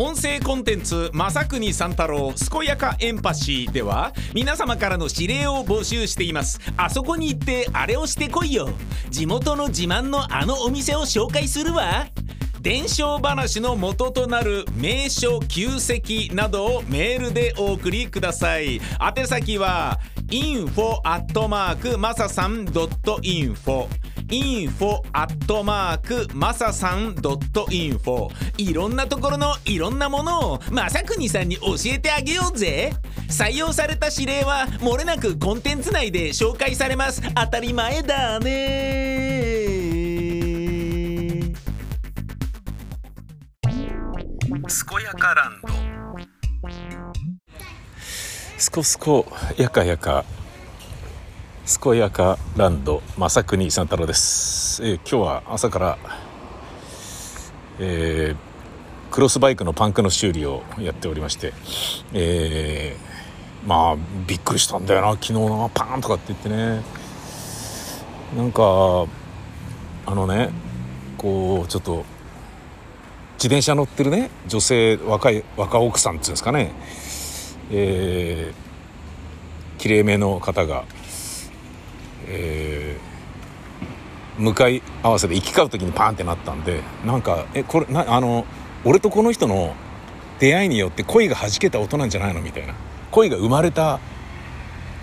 音声コンテンツ「正国三太郎健やかエンパシー」では皆様からの指令を募集しています。あそこに行ってあれをしてこいよ。地元の自慢のあのお店を紹介するわ。伝承話の元となる名所旧跡などをメールでお送りください。宛先は info マサさん .info info アットマークマサさん .info いろんなところのいろんなものをまさくにさんに教えてあげようぜ。採用された指令はもれなくコンテンツ内で紹介されます。当たり前だね。健やかランド。すこすこやかやか。健やかランド正国三太郎です、えー今日は朝から、えークロスバイクのパンクの修理をやっておりまして、えーまあびっくりしたんだよな。昨日なパーンとかって言ってね。なんかあのねこうちょっと自転車乗ってるね女性若い若奥さんっていうんですかね。えー、きれいめの方が、えー向かい合わせで行き交う時にパーンってなったんでなんかえこれなあの俺とこの人の出会いによって恋が弾けた音なんじゃないの？みたいな。恋が生まれた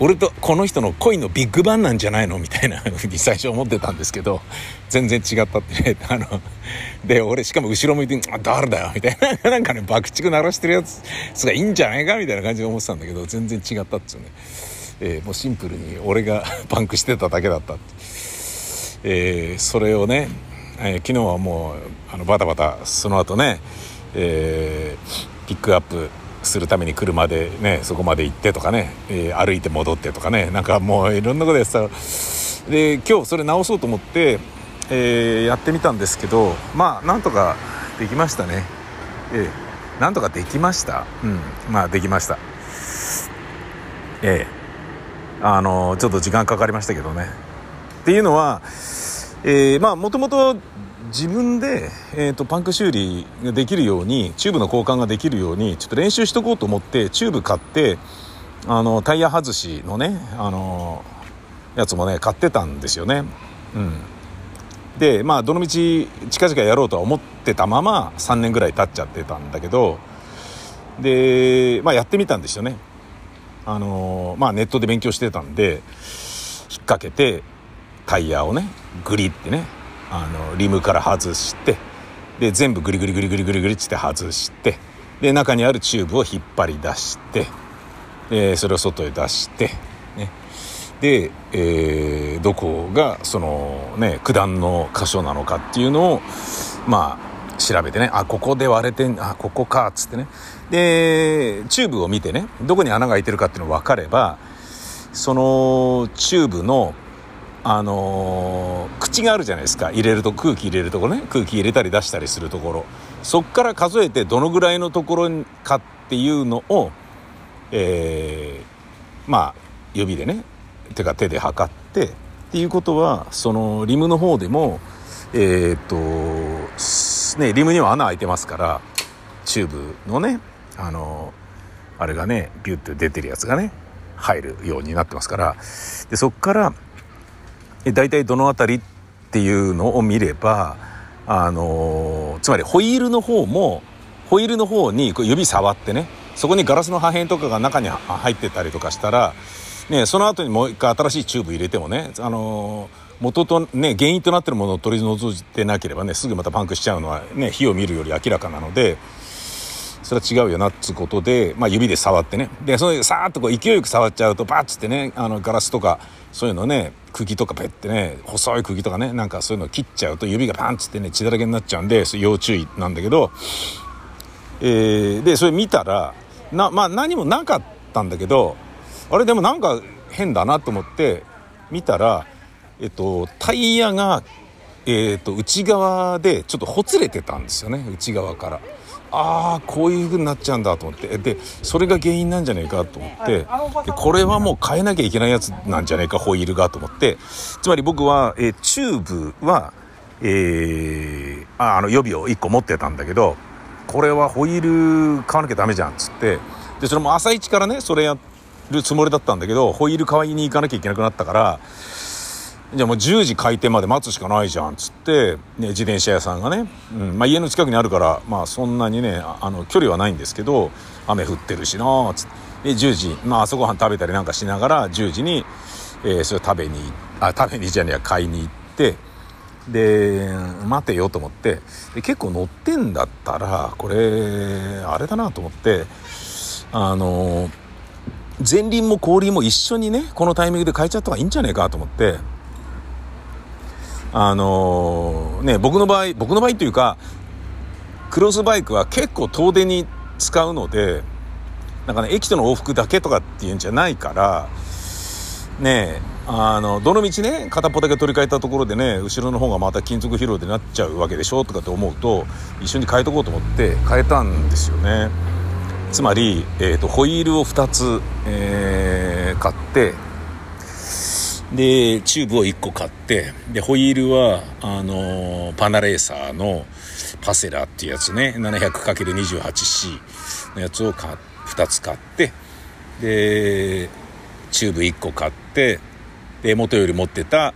俺とこの人の恋のビッグバンなんじゃないの？みたいなふうに最初思ってたんですけど全然違ったってね。あので俺しかも後ろ向いて「あ誰だよ」みたいな。なんかね爆竹鳴らしてるやつがいいんじゃないか？みたいな感じで思ってたんだけど全然違ったっつうね、えーもうシンプルに俺が パンクしてただけだったって、えーそれをね、えー昨日はもうあのバタバタその後ね、えピックアップするために車でねそこまで行ってとかね、え歩いて戻ってとかねなんかもういろんなことやってた。で今日それ直そうと思って、えやってみたんですけどまあなんとかできましたね。ええなんとかできました。うんまあできました。ええあのちょっと時間かかりましたけどねっていうのは、えまあもともと自分で、えー、とパンク修理ができるようにチューブの交換ができるようにちょっと練習しとこうと思ってチューブ買ってあのタイヤ外しのねあのやつもね買ってたんですよね。うん、でまあどのみち近々やろうとは思ってたまま3年ぐらい経っちゃってたんだけどで、まあ、やってみたんですよね。あのまあ、ネットで勉強してたんで引っ掛けてタイヤをねグリってねあのリムから外してで全部グリグリグリグリグリグリっつって外してで中にあるチューブを引っ張り出してでそれを外へ出して、ね、で、えーどこがそのね九段の箇所なのかっていうのをまあ調べてね。あここで割れてんあここかっつってね。でチューブを見てねどこに穴が開いてるかっていうのが分かればそのチューブのあのー口があるじゃないですか。入れると空気入れるところね。空気入れたり出したりするところ。そっから数えてどのぐらいのところかっていうのをえーまあ指でねてか手で測ってっていうことはそのリムの方でもえーっとねリムには穴開いてますからチューブのねあのあれがねビュッて出てるやつがね入るようになってますからでそっから大体どの辺りっていうのを見ればあのつまりホイールの方もホイールの方にこう指触ってねそこにガラスの破片とかが中に入ってたりとかしたら、ね、その後にもう一回新しいチューブ入れてもね、あの元とね原因となってるものを取り除いてなければねすぐまたパンクしちゃうのはね火を見るより明らかなので。それは違うよなっつうことで、まあ、指で触ってねでそれさーっとこう勢いよく触っちゃうとバッつってねあのガラスとかそういうのね釘とかペッてね細い釘とかねなんかそういうの切っちゃうと指がパンっつってね血だらけになっちゃうんで要注意なんだけど、えーでそれ見たらな、まあ、何もなかったんだけどあれでもなんか変だなと思って見たら、えっと、タイヤが、えっと、内側でちょっとほつれてたんですよね内側から。ああこういう風になっちゃうんだと思って。でそれが原因なんじゃねえかと思って。でこれはもう変えなきゃいけないやつなんじゃねえかホイールがと思って。つまり僕は、えーチューブは、えーああの予備を1個持ってたんだけどこれはホイール買わなきゃダメじゃんっつって。でそれも朝一からねそれやるつもりだったんだけどホイール買いに行かなきゃいけなくなったからじゃあもう10時開店まで待つしかないじゃんっつって、ね、自転車屋さんがね、うんまあ、家の近くにあるからまあそんなにねあの距離はないんですけど雨降ってるしなっつって。10時、まあ、朝ごはん食べたりなんかしながら10時に、えー、それ食べにあ食べにじゃねえ買いに行ってで待てよと思ってで結構乗ってんだったらこれあれだなと思ってあの前輪も後輪も一緒にねこのタイミングで変えちゃった方がいいんじゃねえかと思ってあのね僕の場合僕の場合というかクロスバイクは結構遠出に使うのでなんかね駅との往復だけとかっていうんじゃないからねあのどの道ね片っぽだけ取り替えたところでね後ろの方がまた金属疲労でなっちゃうわけでしょとかって思うと一緒に変えとこうと思って変えたんですよね。つまり、えーと、ホイールを2つ、えー、買ってでチューブを1個買ってでホイールはあのパナレーサーのパセラっていうやつね。700×28C のやつを2つ買ってでチューブ1個買ってで元より持ってた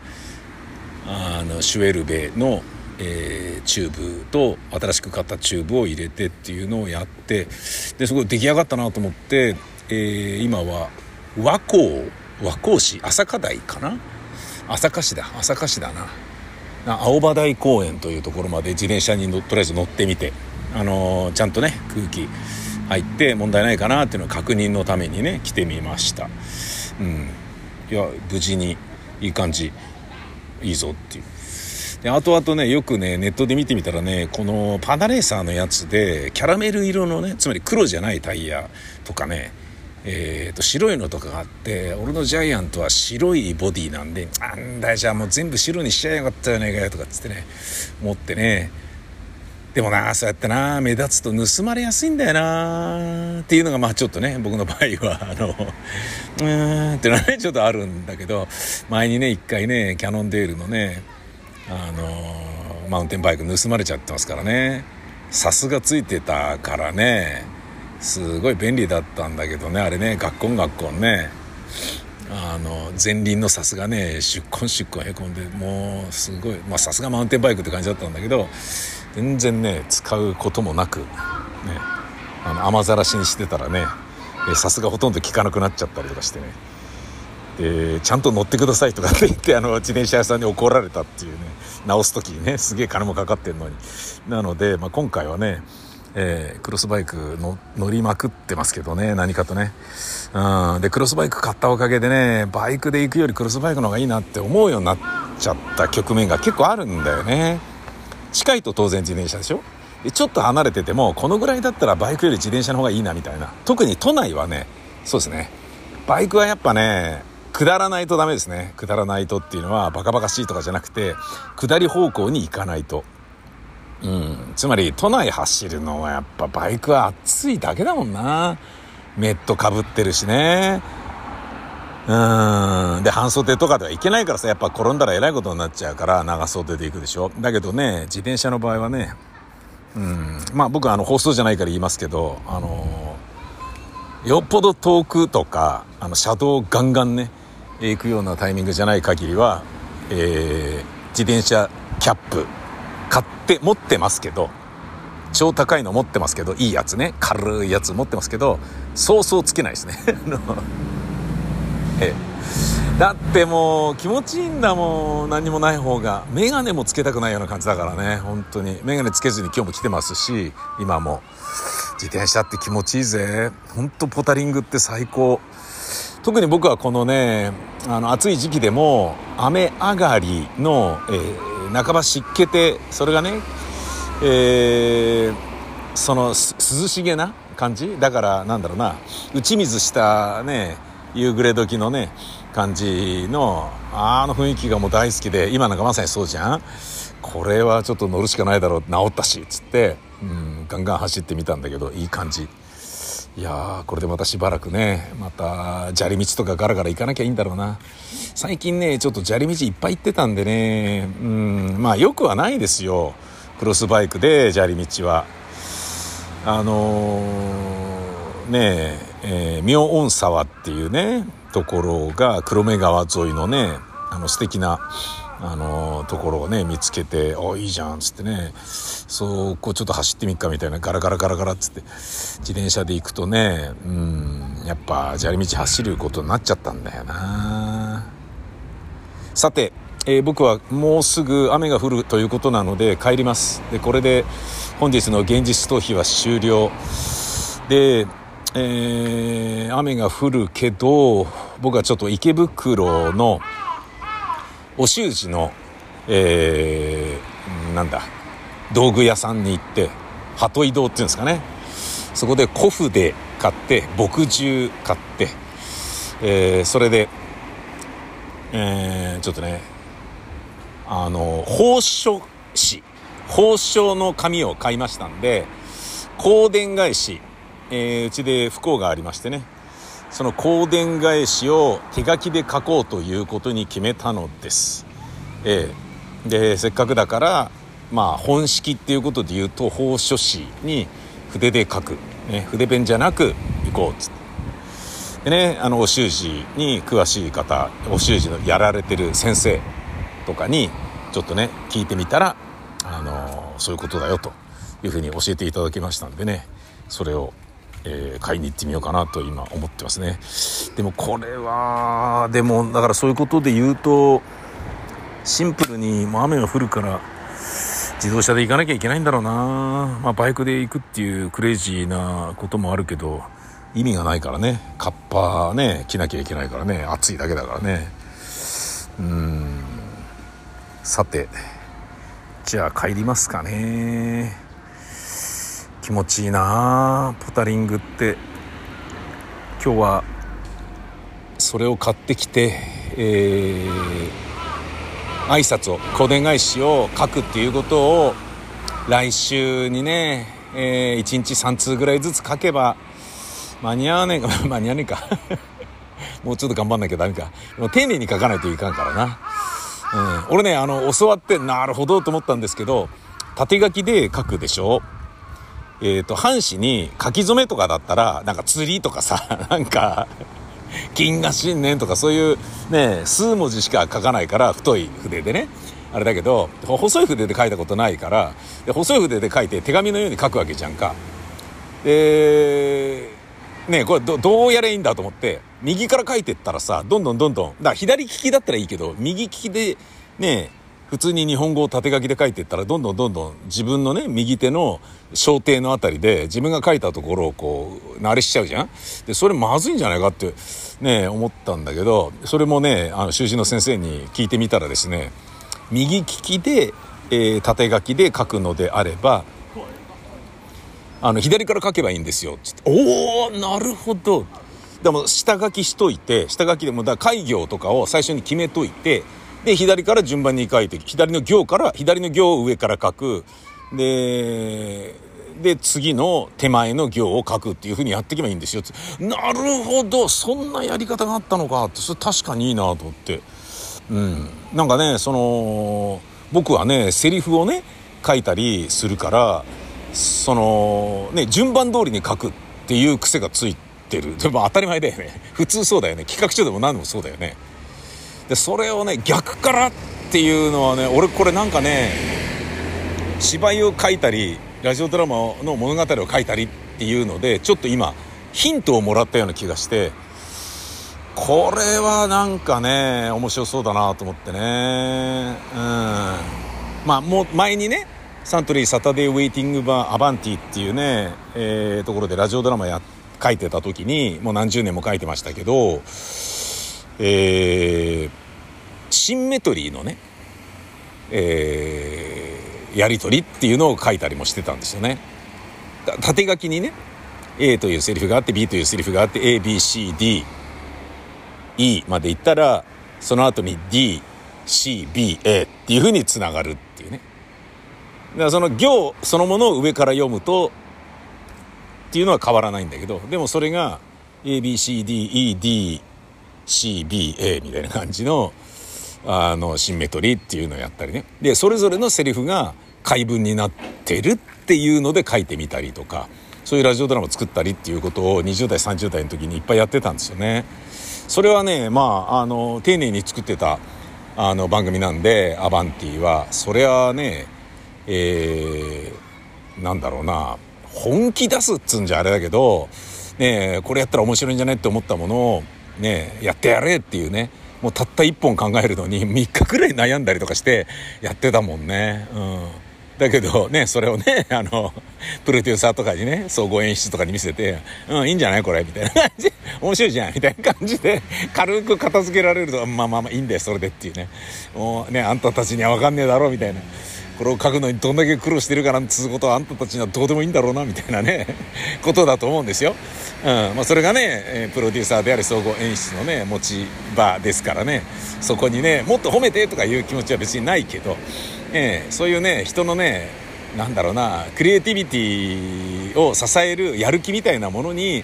あのシュワルベの、えー、チューブと新しく買ったチューブを入れてっていうのをやってですごい出来上がったなと思って、えー、今は和光和光市朝霞台かな？朝霞市だ朝霞市だな。青葉台公園というところまで自転車にとりあえず乗ってみて、あのー、ちゃんとね空気入って問題ないかなっていうのを確認のためにね来てみました。うん。いや無事にいい感じ。いいぞっていう。で後々ねよくねネットで見てみたらねこのパナレーサーのやつでキャラメル色のねつまり黒じゃないタイヤとかねえー、と白いのとかがあって俺のジャイアントは白いボディなんであんだじゃあもう全部白にしちゃえよかったじゃないかよとかっつってね思ってね。でもなそうやってな目立つと盗まれやすいんだよなっていうのがまあちょっとね僕の場合はあの うーんってのはねちょっとあるんだけど前にね一回ねキャノンデールのねあのマウンテンバイク盗まれちゃってますからね。さすがついてたからね。すごい便利だったんだけどね。あれね学校学校ね。あの前輪のさすがね出根出根へこんでもうすごいまあさすがマウンテンバイクって感じだったんだけど全然ね使うこともなくねあの雨ざらしにしてたらねさすがほとんど効かなくなっちゃったりとかしてね。でちゃんと乗ってくださいとかって言ってあの自転車屋さんに怒られたっていうね直す時にねすげえ金もかかってんのに。なので、まあ、今回はねえー、クロスバイクの乗りまくってますけどね何かとね、うん、でクロスバイク買ったおかげでねバイクで行くよりクロスバイクの方がいいなって思うようになっちゃった局面が結構あるんだよね。近いと当然自転車でしょ？でちょっと離れててもこのぐらいだったらバイクより自転車の方がいいなみたいな。特に都内はねそうですね。バイクはやっぱね下らないとダメですね。下らないとっていうのはバカバカしいとかじゃなくて下り方向に行かないと。うん。つまり、都内走るのはやっぱバイクは暑いだけだもんな。メットかぶってるしね。うん。で、半袖とかではいけないからさ、やっぱ転んだらえらいことになっちゃうから、長袖で行くでしょ。だけどね、自転車の場合はね、うん。まあ僕はあの、放送じゃないから言いますけど、あのよっぽど遠くとか、あの、車道ガンガンね、行くようなタイミングじゃない限りは、えー、自転車キャップ買って持ってますけど超高いの持ってますけどいいやつね。軽いやつ持ってますけどそうそうつけないですね。ええ、だってもう気持ちいいんだもん。何もない方が。眼鏡もつけたくないような感じだからね。本当に。眼鏡つけずに今日も来てますし今も。自転車って気持ちいいぜ。本当ポタリングって最高。特に僕はこのねあの暑い時期でも雨上がりの、えー半ば湿気てそれがね、えー、その涼しげな感じ？だからなんだろうな。打ち水したね夕暮れ時のね感じのあの雰囲気がもう大好きで今なんかまさにそうじゃん？これはちょっと乗るしかないだろう。治ったしっつって、うん、ガンガン走ってみたんだけどいい感じ。いやこれでまたしばらくねまた砂利道とかガラガラ行かなきゃいいんだろうな。最近ねちょっと砂利道いっぱい行ってたんでねうんまあよくはないですよ。クロスバイクで砂利道は。あのー、ねえ、妙音沢っていうねところが黒目川沿いのねあの素敵なあのところをね見つけて「おいいじゃん」っつってねそうこうちょっと走ってみっかみたいなガラガラガラガラっつって自転車で行くとねうんやっぱ砂利道走ることになっちゃったんだよな。さて、えー、僕はもうすぐ雨が降るということなので帰ります。でこれで本日の現実逃避は終了。でえー、雨が降るけど僕はちょっと池袋のお習字の、えー、なんだ道具屋さんに行って鳩移動っていうんですかね。そこで古布で買って墨汁買って、えー、それで、えー、ちょっとねあの宝書紙宝書の紙を買いましたんで香典返し、えー、うちで不幸がありましてね。その香典返しを手書きで書こうということに決めたのです。ええ、でせっかくだからまあ本式っていうことで言うと法書士に筆で書く、ね、筆ペンじゃなく行こうっつって。でねあのお習字に詳しい方お習字のやられてる先生とかにちょっとね聞いてみたらあのそういうことだよというふうに教えていただきましたんでねそれをえー、買いに行ってみようかなと今思ってますね。でもこれはでもだからそういうことで言うとシンプルにもう雨が降るから自動車で行かなきゃいけないんだろうな。まあバイクで行くっていうクレイジーなこともあるけど意味がないからね。カッパね着なきゃいけないからね。暑いだけだからね。うん。さてじゃあ帰りますかね。気持ちいいな。ポタリングって。今日はそれを買ってきて、えー、挨拶を小伝返しを書くっていうことを来週にね、えー、1日3通ぐらいずつ書けば間に合わねえか 間に合わねえか。もうちょっと頑張んなきゃダメか。もう丁寧に書かないといかんからな、うん、俺ねあの教わってなるほどと思ったんですけど縦書きで書くでしょ。えっ、ー、と、半紙に書き初めとかだったら、なんか釣りとかさ、なんか、金河新年とかそういうね、数文字しか書かないから太い筆でね。あれだけど、細い筆で書いたことないから、で細い筆で書いて手紙のように書くわけじゃんか。で、ねこれどどうやれいいんだと思って、右から書いてったらさ、どんどんどんどん、だ左利きだったらいいけど、右利きでね、普通に日本語を縦書きで書いていったらどんどんどんどん自分のね右手の小手のあたりで自分が書いたところをこう慣れしちゃうじゃん？でそれまずいんじゃないかってね思ったんだけどそれもねあの習字の先生に聞いてみたらですね右利きで、えー、縦書きで書くのであればあの左から書けばいいんですよつって。おおなるほど。でも下書きしといて下書きでもだ開業とかを最初に決めといてで、左から順番に書いて、左の行から、左の行を上から書く。で、で、次の手前の行を書くっていう風にやっていけばいいんですよ。なるほど、そんなやり方があったのかって、それ確かにいいなと思って。うん。なんかね、その、僕はね、セリフをね、書いたりするから、その、ね、順番通りに書くっていう癖がついてる。でも当たり前だよね。普通そうだよね。企画書でも何でもそうだよね。でそれをね逆からっていうのはね俺これなんかね芝居を書いたりラジオドラマの物語を書いたりっていうのでちょっと今ヒントをもらったような気がしてこれはなんかね面白そうだなと思ってね。うん。まあもう前にねサントリーサタデーウェイティングバーアバンティっていうね、えー、ところでラジオドラマや書いてた時にもう何十年も書いてましたけどえー、シンメトリーのね、えー、やり取りっていうのを書いたりもしてたんですよね。縦書きにね A というセリフがあって B というセリフがあって ABCDE までいったらその後に DCBA っていうふうにつながるっていうね。だからその行そのものを上から読むとっていうのは変わらないんだけどでもそれが ABCDED CBA みたいな感じのあのシンメトリーっていうのをやったりね。でそれぞれのセリフが回文になってるっていうので書いてみたりとかそういうラジオドラマを作ったりっていうことを20代30代の時にいっぱいやってたんですよね。それはねまああの丁寧に作ってたあの番組なんでアバンティはそれはねえー、なんだろうな本気出すっつうんじゃあれだけどねこれやったら面白いんじゃないって思ったものをねやってやれっていうね。もうたった1本考えるのに3日くらい悩んだりとかしてやってたもんね。うん。だけどねそれをねあのプロデューサーとかにね総合演出とかに見せて「うんいいんじゃない？これ」みたいな感じ。面白いじゃん。みたいな感じで軽く片付けられるとまあまあまあいいんだよそれでっていうね。もうねあんたたちには分かんねえだろみたいな。これを書くのにどんだけ苦労してるかなんつうことはあんたたちにはどうでもいいんだろうなみたいなね ことだと思うんですよ。うん。まあ、それがね、プロデューサーであり総合演出のね持ち場ですからね。そこにねもっと褒めてとかいう気持ちは別にないけど、えー、そういうね人のねなんだろうなクリエイティビティを支えるやる気みたいなものに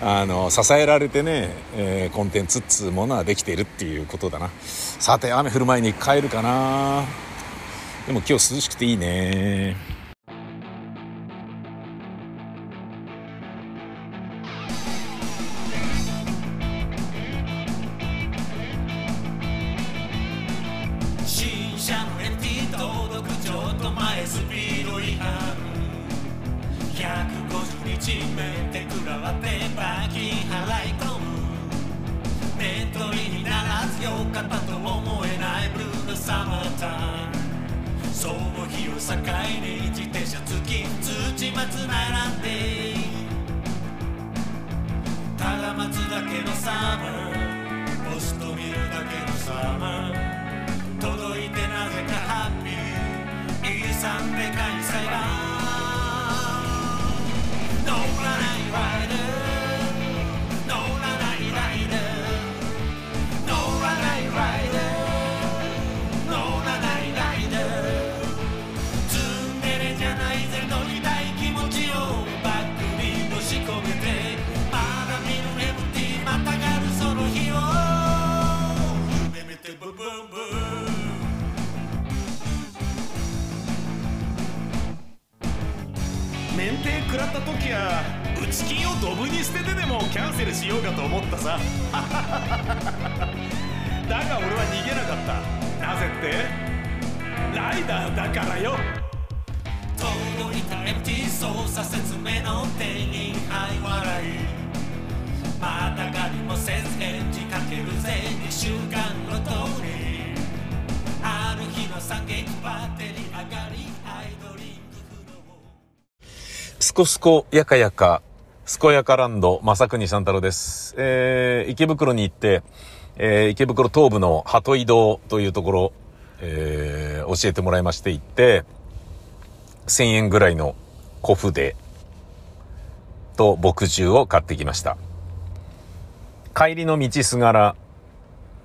あの支えられてね、えー、コンテンツっつうものはできているっていうことだな。さて雨降る前に帰るかな。でも今日涼しくていいね。新車の MT 登録ちょっと前スピード違反。150日メンテ食らわって罰金払い込む。メントリにならずよかったと思えないブルーなサマータイムその日を境に自転車付き土松並んでただ待つだけのサマーポスト見るだけのサマー届いてなぜかハッピー遺産でかい裁判乗ら食らった時は打ち金をドブに捨ててでもキャンセルしようかと思ったさ。だが俺は逃げなかった。なぜって？ライダーだからよ。届いた MT 操作説明の店員はい笑い。またがりもせず返事かけるぜ2週間ごとに。ある日の惨劇バッテリー上がりこすこやかやか、すこやかランド、正国三太郎です。えー、池袋に行って、えー、池袋東部の鳩井戸というところ、えー、教えてもらいまして行って、1000円ぐらいの小筆と墨汁を買ってきました。帰りの道すがら、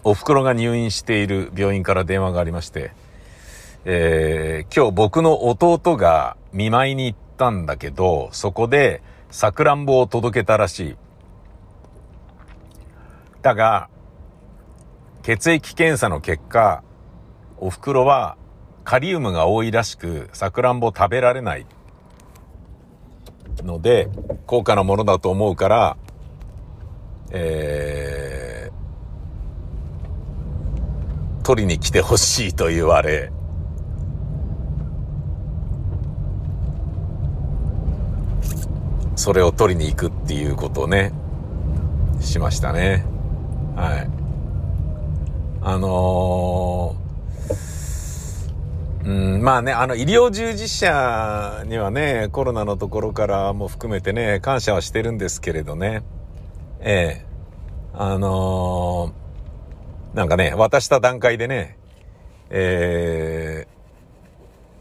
お袋が入院している病院から電話がありまして、えー今日僕の弟が見舞いに行ったんだけど、そこでさくらんぼを届けたらしい。だが、血液検査の結果、お袋はカリウムが多いらしく、さくらんぼ食べられないので、高価なものだと思うから、えー、取りに来てほしいと言われ、それを取りに行くっていうことをね、しましたね。はい。あのー、うん、まあね、あの、医療従事者にはね、コロナのところからも含めてね、感謝はしてるんですけれどね、ええあのー、なんかね、渡した段階でね、え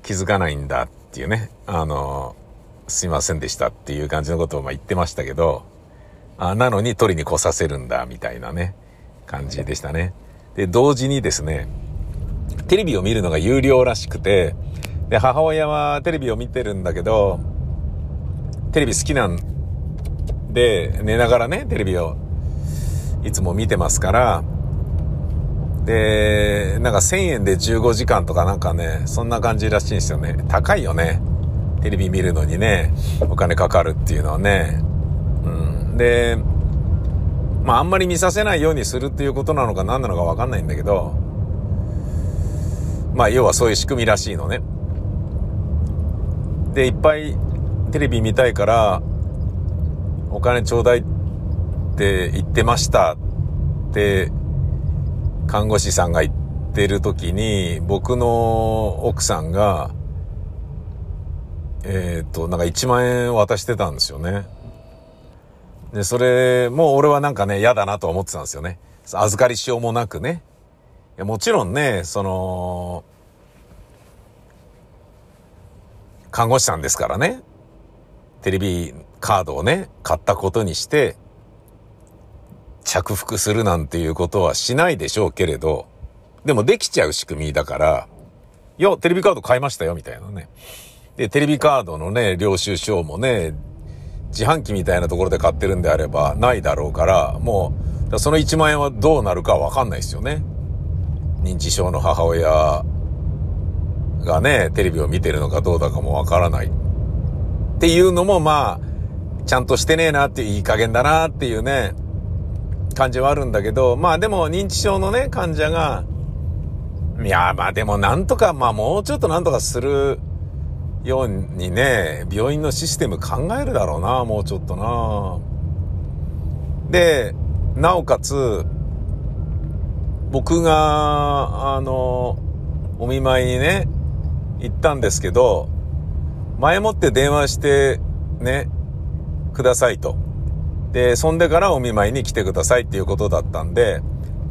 ー、気づかないんだっていうね、あのーすいませんでしたっていう感じのことをま言ってましたけど、あなのに取りに来させるんだみたいなね、感じでしたね。で、同時にですね、テレビを見るのが有料らしくて、で、母親はテレビを見てるんだけど、テレビ好きなんで、寝ながらね、テレビをいつも見てますから、で、なんか1000円で15時間とかなんかね、そんな感じらしいんですよね。高いよね。テレビ見るのにね、お金かかるっていうのはね。うん。で、まああんまり見させないようにするっていうことなのか何なのかわかんないんだけど、まあ要はそういう仕組みらしいのね。で、いっぱいテレビ見たいから、お金ちょうだいって言ってましたって、看護師さんが言ってる時に、僕の奥さんが、えっ、と、なんか1万円渡してたんですよね。で、それもう俺はなんかね、嫌だなと思ってたんですよね。預かりしようもなくね。いやもちろんね、その、看護師さんですからね、テレビカードをね、買ったことにして、着服するなんていうことはしないでしょうけれど、でもできちゃう仕組みだから、いや、テレビカード買いましたよ、みたいなね。で、テレビカードのね、領収書もね、自販機みたいなところで買ってるんであればないだろうから、もう、その1万円はどうなるかわかんないですよね。認知症の母親がね、テレビを見てるのかどうだかもわからない。っていうのもまあ、ちゃんとしてねえなっていう、いい加減だなっていうね、感じはあるんだけど、まあでも認知症のね、患者が、いや、まあでもなんとか、まあもうちょっとなんとかするようにね、病院のシステム考えるだろうな、もうちょっとな。で、なおかつ、僕が、あの、お見舞いにね、行ったんですけど、前もって電話して、ね、くださいと。で、そんでからお見舞いに来てくださいっていうことだったんで、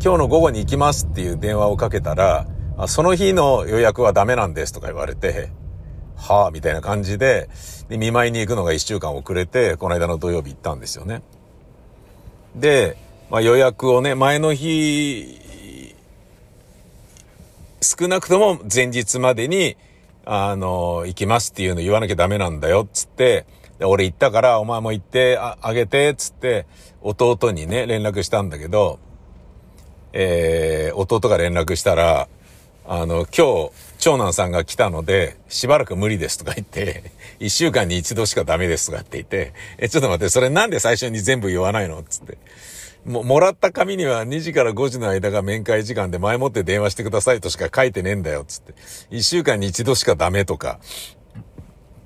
今日の午後に行きますっていう電話をかけたら、その日の予約はダメなんですとか言われて、はあ、みたいな感じで、で見舞いに行くのが1週間遅れて、この間の土曜日行ったんですよね。で、まあ、予約をね、前の日、少なくとも前日までに、あの、行きますっていうの言わなきゃダメなんだよ、つって、で俺行ったから、お前も行ってああげて、つって、弟にね、連絡したんだけど、えー、弟が連絡したら、あの、今日、長男さんが来たので、しばらく無理ですとか言って、一週間に一度しかダメですとかって言って、え、ちょっと待って、それなんで最初に全部言わないのつって。も、もらった紙には2時から5時の間が面会時間で前もって電話してくださいとしか書いてねえんだよ、つって。一週間に一度しかダメとか、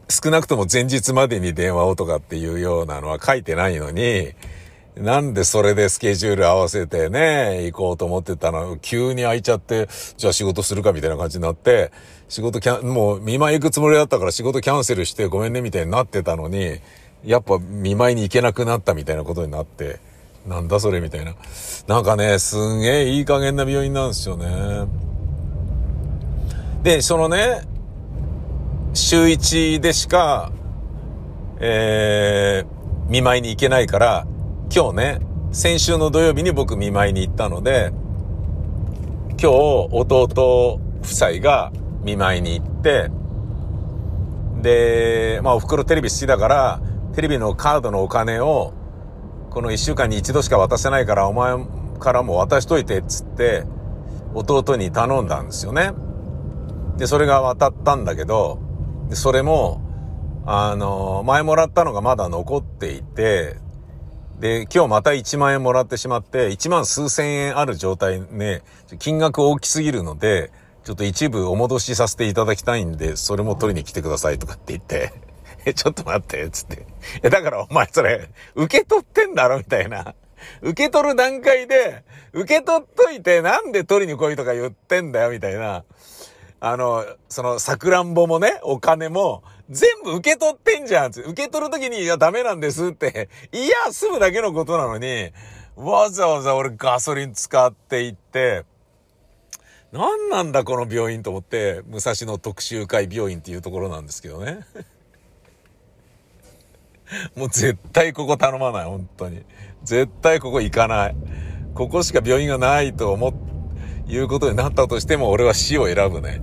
少なくとも前日までに電話をとかっていうようなのは書いてないのに、なんでそれでスケジュール合わせてね、行こうと思ってたの、急に空いちゃって、じゃあ仕事するかみたいな感じになって、仕事キャン、もう見舞い行くつもりだったから仕事キャンセルしてごめんねみたいになってたのに、やっぱ見舞いに行けなくなったみたいなことになって、なんだそれみたいな。なんかね、すんげえいい加減な病院なんですよね。で、そのね、週1でしか、えー、見舞いに行けないから、今日ね、先週の土曜日に僕見舞いに行ったので、今日弟夫妻が見舞いに行って、で、まあお袋テレビ好きだから、テレビのカードのお金を、この一週間に一度しか渡せないからお前からも渡しといてっつって、弟に頼んだんですよね。で、それが渡ったんだけど、でそれも、あの、前もらったのがまだ残っていて、で、今日また1万円もらってしまって、1万数千円ある状態ね、金額大きすぎるので、ちょっと一部お戻しさせていただきたいんで、それも取りに来てくださいとかって言って、え、ちょっと待って、つって。え、だからお前それ、受け取ってんだろみたいな。受け取る段階で、受け取っといてなんで取りに来いとか言ってんだよみたいな。あの、その、さくらんぼもね、お金も、全部受け取ってんじゃん。受け取るときに、いや、ダメなんですって、いや、済むだけのことなのに、わざわざ俺ガソリン使って行って、何なんだこの病院と思って、武蔵野特集会病院っていうところなんですけどね。もう絶対ここ頼まない、本当に。絶対ここ行かない。ここしか病院がないと思、いうことになったとしても、俺は死を選ぶね。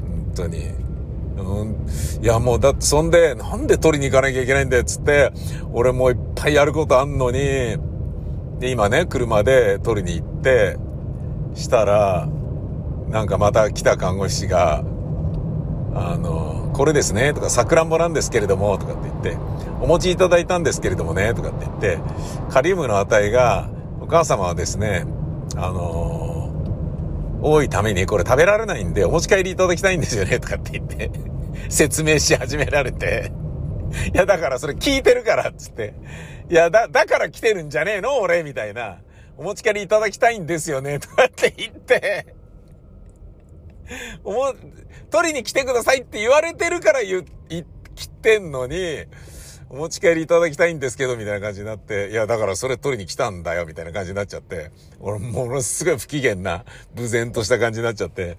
本当に。うん、いや、もう、だって、そんで、なんで取りに行かなきゃいけないんだよ、つって、俺もういっぱいやることあんのに、で、今ね、車で取りに行って、したら、なんかまた来た看護師が、あの、これですね、とか、さくらんぼなんですけれども、とかって言って、お持ちいただいたんですけれどもね、とかって言って、カリウムの値が、お母様はですね、あの多いためにこれ食べられないんで、お持ち帰りいただきたいんですよね、とかって言って、説明し始められて、いや、だからそれ聞いてるから、つって。いや、だ、だから来てるんじゃねえの俺、みたいな。お持ち帰りいただきたいんですよね、とかって言って、おも、取りに来てくださいって言われてるから言う、い、来てんのに、お持ち帰りいただきたいんですけど、みたいな感じになって、いや、だからそれ取りに来たんだよ、みたいな感じになっちゃって、俺、ものすごい不機嫌な、無然とした感じになっちゃって、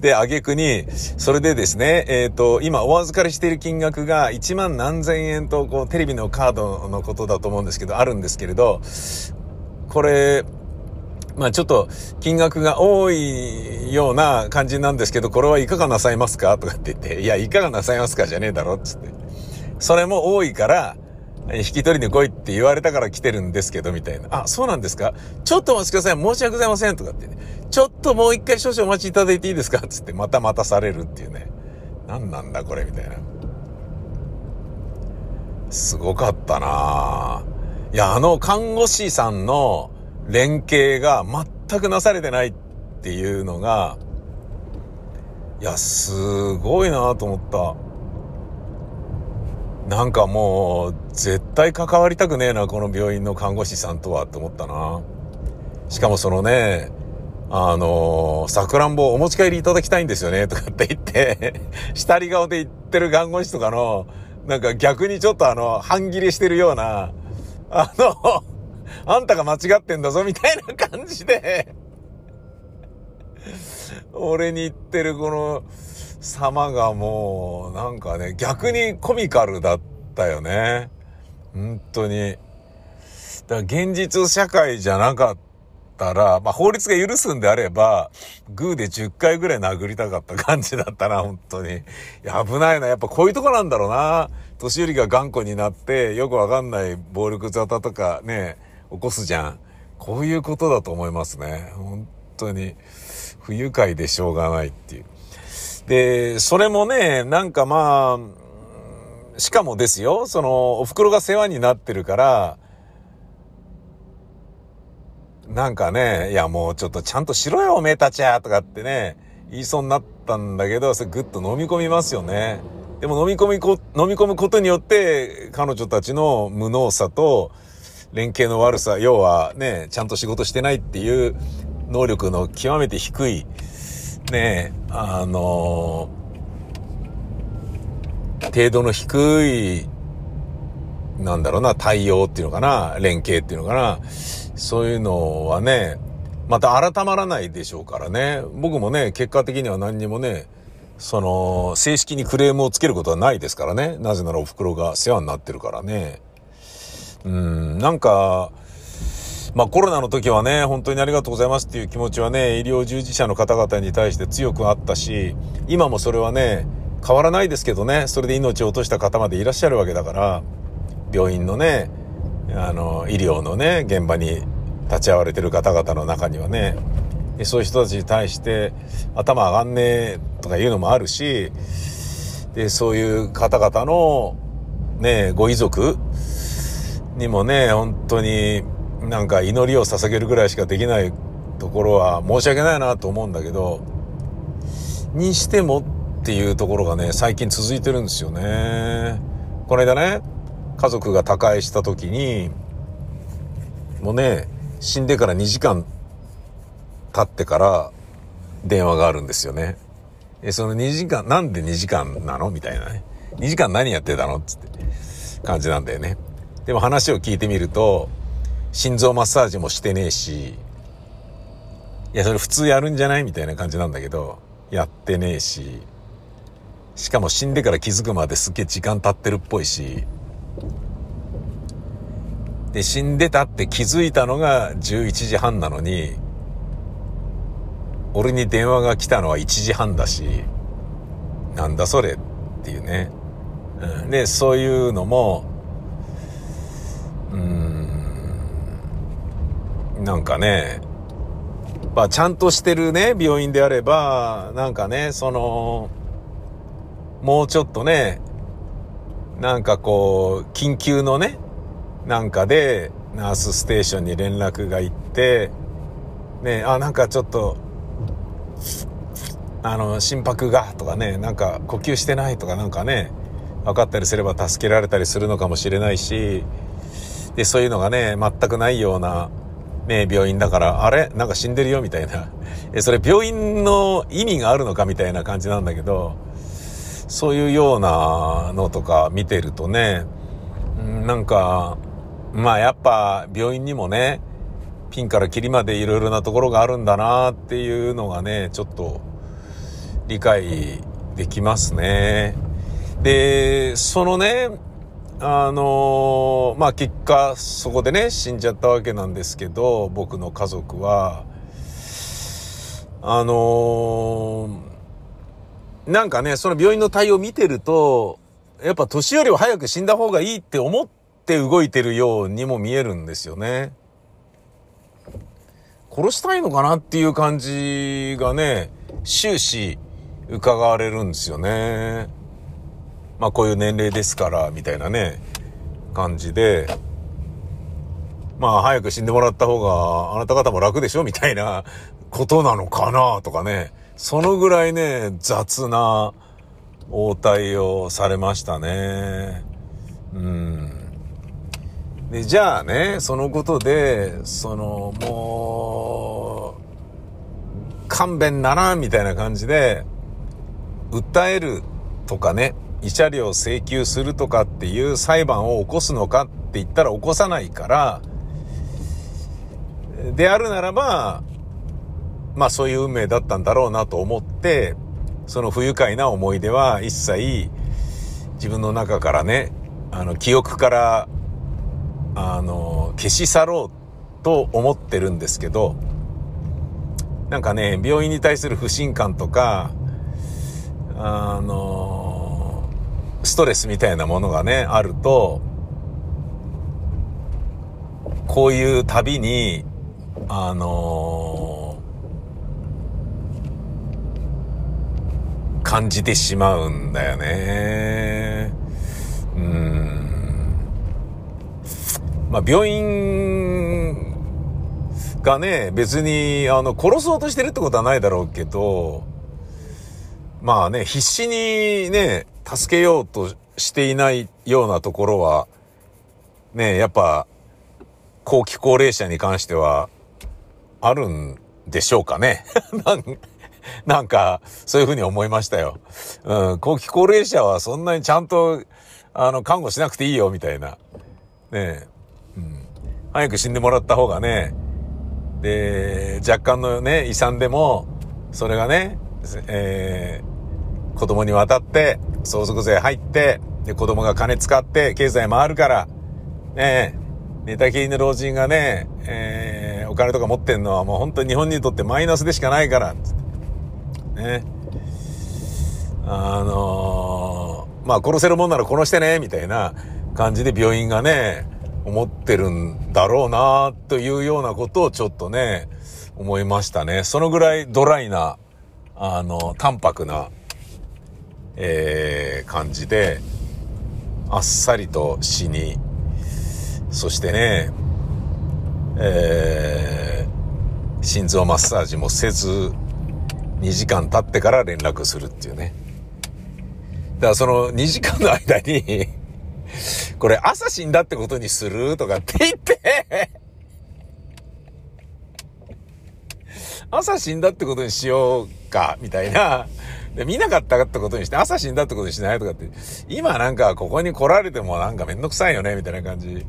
で、挙句に、それでですね、えっ、と、今お預かりしている金額が1万何千円と、こう、テレビのカードのことだと思うんですけど、あるんですけれど、これ、まあちょっと金額が多いような感じなんですけど、これはいかがなさいますか？とかって言って、いや、いかがなさいますかじゃねえだろっつって。それも多いから、引き取りに来いって言われたから来てるんですけど、みたいな。あ、そうなんですか？ちょっとお待ちください。申し訳ございません。とかってね。ちょっともう一回少々お待ちいただいていいですか？つって、また待たされるっていうね。何なんだこれ、みたいな。すごかったないや、あの看護師さんの連携が全くなされてないっていうのが、いや、すごいなと思った。なんかもう、絶対関わりたくねえな、この病院の看護師さんとはって思ったな。しかもそのね、あのさくらんぼお持ち帰りいただきたいんですよね、とかって言って、下り顔で言ってる看護師とかの、なんか逆にちょっとあの、半切れしてるような、あの、あんたが間違ってんだぞ、みたいな感じで、俺に言ってるこの様がもう、なんかね、逆にコミカルだったよね。本当に。だから現実社会じゃなかったら、まあ法律が許すんであれば、グーで10回ぐらい殴りたかった感じだったな、本当に。いや、危ないな。やっぱこういうとこなんだろうな。年寄りが頑固になって、よくわかんない暴力沙汰とかね、起こすじゃん。こういうことだと思いますね。本当に。不愉快でしょうがないっていう。で、それもね、なんかまあ、しかもですよ、その、お袋が世話になってるから、なんかね、いやもうちょっとちゃんとしろよ、おめえたちはとかってね、言いそうになったんだけど、それぐっと飲み込みますよね。でも飲み込みこ、飲み込むことによって、彼女たちの無能さと、連携の悪さ、要はね、ちゃんと仕事してないっていう能力の極めて低い、ね、あの程度の低い、なんだろうな、対応っていうのかな、連携っていうのかな、そういうのはね、また改まらないでしょうからね。僕もね、結果的には何にもね、その、正式にクレームをつけることはないですからね。なぜならお袋が世話になってるからね。うん、なんか、まあコロナの時はね、本当にありがとうございますっていう気持ちはね、医療従事者の方々に対して強くあったし、今もそれはね、変わらないですけどね、それで命を落とした方までいらっしゃるわけだから、病院のね、あの、医療のね、現場に立ち会われてる方々の中にはね、そういう人たちに対して頭上がんねえとかいうのもあるし、で、そういう方々のね、ご遺族にもね、本当になんか祈りを捧げるぐらいしかできないところは申し訳ないなと思うんだけど、にしてもっていうところがね、最近続いてるんですよね。この間ね、家族が他界した時に、もうね、死んでから2時間経ってから電話があるんですよね。え、その2時間、なんで2時間なの？みたいなね。2時間何やってたの？つって感じなんだよね。でも話を聞いてみると、心臓マッサージもしてねえし、いや、それ普通やるんじゃないみたいな感じなんだけど、やってねえし、しかも死んでから気づくまですっげえ時間経ってるっぽいし、で、死んでたって気づいたのが11時半なのに、俺に電話が来たのは1時半だし、なんだそれっていうね。うん、で、そういうのも、うーん、なんかね、まあちゃんとしてるね、病院であれば、なんかね、その、もうちょっとね、なんかこう、緊急のね、なんかで、ナースステーションに連絡が行って、ね、あ、なんかちょっと、あの、心拍がとかね、なんか呼吸してないとかなんかね、分かったりすれば助けられたりするのかもしれないし、で、そういうのがね、全くないような、ね、病院だから、あれ？なんか死んでるよみたいな。え、それ病院の意味があるのかみたいな感じなんだけど、そういうようなのとか見てるとね、なんか、まあやっぱ病院にもね、ピンからキリまでいろいろなところがあるんだなっていうのがね、ちょっと理解できますね。で、そのね、あのまあ結果そこでね死んじゃったわけなんですけど僕の家族はあのなんかねその病院の対応見てるとやっぱ年寄りは早く死んだ方がいいって思って動いてるようにも見えるんですよね。殺したいのかなっていう感じがね終始伺われるんですよね。まあこういう年齢ですから、みたいなね、感じで、まあ早く死んでもらった方があなた方も楽でしょみたいなことなのかなとかね、そのぐらいね、雑な応対をされましたね。うん。で、じゃあね、そのことで、その、もう、勘弁ならみたいな感じで、訴えるとかね、慰謝料請求するとかっていう裁判を起こすのかって言ったら起こさないから、であるならば、まあそういう運命だったんだろうなと思って、その不愉快な思い出は一切自分の中からね、あの記憶から、あの、消し去ろうと思ってるんですけど、なんかね、病院に対する不信感とか、あの、ストレスみたいなものがね、あると、こういう旅に、あの感じてしまうんだよね。うん。まあ、病院がね、別に、あの、殺そうとしてるってことはないだろうけど、まあね、必死にね、助けようとしていないようなところは、ね、やっぱ、後期高齢者に関しては、あるんでしょうかね。なんか、そういうふうに思いましたよ。うん、後期高齢者はそんなにちゃんと、あの、看護しなくていいよ、みたいな。ね、うん。早く死んでもらった方がね、で、若干のね、遺産でも、それがね、えー、子供に渡って、相続税入って、で、子供が金使って、経済回るから、ねえ、寝たきりの老人がね、えー、お金とか持ってんのはもう本当に日本にとってマイナスでしかないから、つってね。あのーまあ殺せるもんなら殺してね、みたいな感じで病院がね、思ってるんだろうな、というようなことをちょっとね、思いましたね。そのぐらいドライな、あの、淡白な、えー、感じで、あっさりと死に、そしてね、えー、心臓マッサージもせず、2時間経ってから連絡するっていうね。だからその2時間の間に、これ朝死んだってことにするとかって言って、朝死んだってことにしようか、みたいな。で見なかったってことにして、朝死んだってことにしないとかって、今なんかここに来られてもなんかめんどくさいよね、みたいな感じ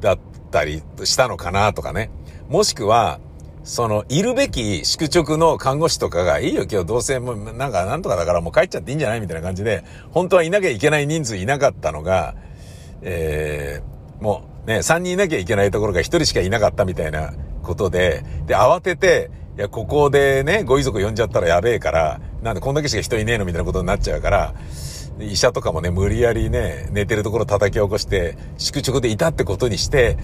だったりしたのかなとかね。もしくは、その、いるべき宿直の看護師とかが、いいよ今日どうせもうなんかなんとかだからもう帰っちゃっていいんじゃないみたいな感じで、本当はいなきゃいけない人数いなかったのが、えー、もうね、3人いなきゃいけないところが1人しかいなかったみたいなことで、で、慌てて、いや、ここでね、ご遺族呼んじゃったらやべえから、なんでこんだけしか人いねえのみたいなことになっちゃうから、医者とかもね、無理やりね、寝てるところ叩き起こして、宿直でいたってことにして、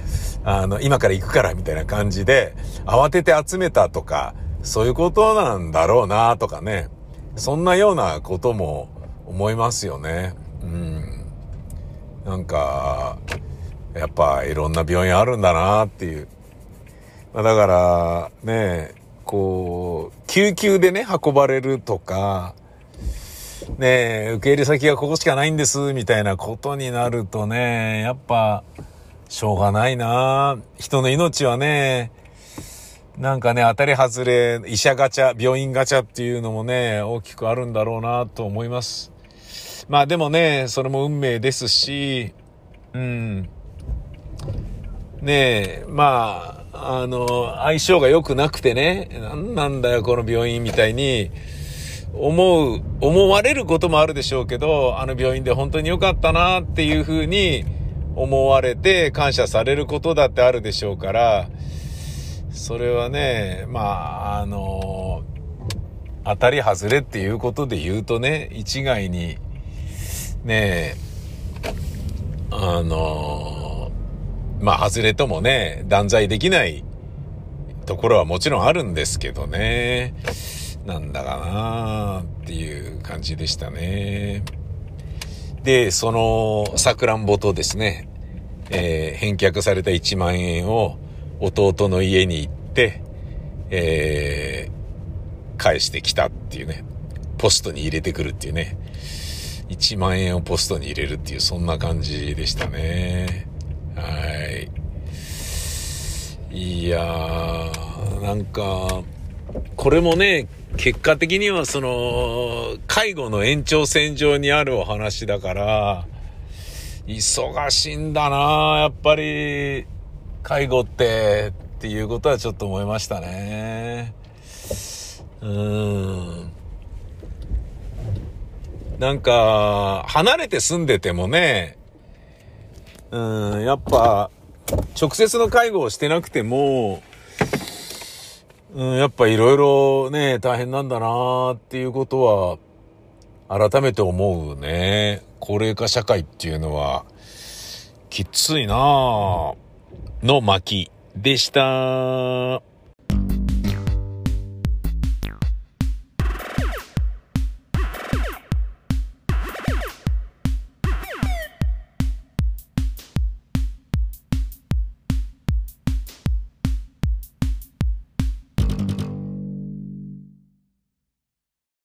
あの、今から行くからみたいな感じで、慌てて集めたとか、そういうことなんだろうなとかね。そんなようなことも思いますよね。うん。なんか、やっぱいろんな病院あるんだなっていう。だから、ね、こう、救急でね、運ばれるとか、ね受け入れ先がここしかないんです、みたいなことになるとね、やっぱ、しょうがないな人の命はね、なんかね、当たり外れ、医者ガチャ、病院ガチャっていうのもね、大きくあるんだろうなと思います。まあでもね、それも運命ですし、うん。ねえ、まあ、あの、相性が良くなくてね、なんなんだよ、この病院みたいに、思う、思われることもあるでしょうけど、あの病院で本当に良かったなっていうふうに思われて感謝されることだってあるでしょうから、それはね、まあ、あの、当たり外れっていうことで言うとね、一概に、ねえ、あの、まあ、外れともね、断罪できないところはもちろんあるんですけどね。なんだかなっていう感じでしたね。で、その、さくらんぼとですね、えー返却された1万円を弟の家に行って、えー返してきたっていうね、ポストに入れてくるっていうね、1万円をポストに入れるっていう、そんな感じでしたね。はい。いやー、なんか、これもね、結果的にはその、介護の延長線上にあるお話だから、忙しいんだなやっぱり、介護って、っていうことはちょっと思いましたね。うーん。なんか、離れて住んでてもね、うん、やっぱ、直接の介護をしてなくても、うん、やっぱいろいろね、大変なんだなっていうことは、改めて思うね。高齢化社会っていうのは、きついなの巻でした。